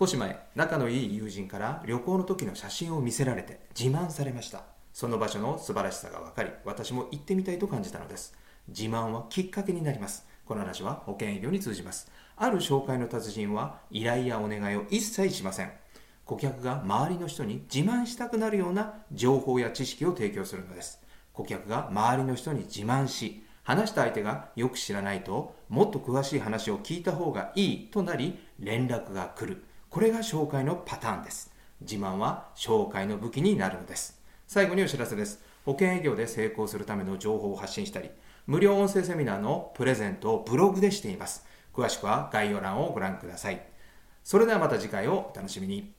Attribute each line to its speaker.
Speaker 1: 少し前仲のいい友人から旅行の時の写真を見せられて自慢されました。その場所の素晴らしさが分かり私も行ってみたいと感じたのです。自慢はきっかけになります。この話は保険営業に通じます。ある紹介の達人は依頼やお願いを一切しません。顧客が周りの人に自慢したくなるような情報や知識を提供するのです。顧客が周りの人に自慢し話した相手がよく知らないともっと詳しい話を聞いた方がいいとなり連絡が来る。これが紹介のパターンです。自慢は紹介の武器になるのです。最後にお知らせです。保険営業で成功するための情報を発信したり無料音声セミナーのプレゼントをブログでしています。詳しくは概要欄をご覧ください。それではまた次回をお楽しみに。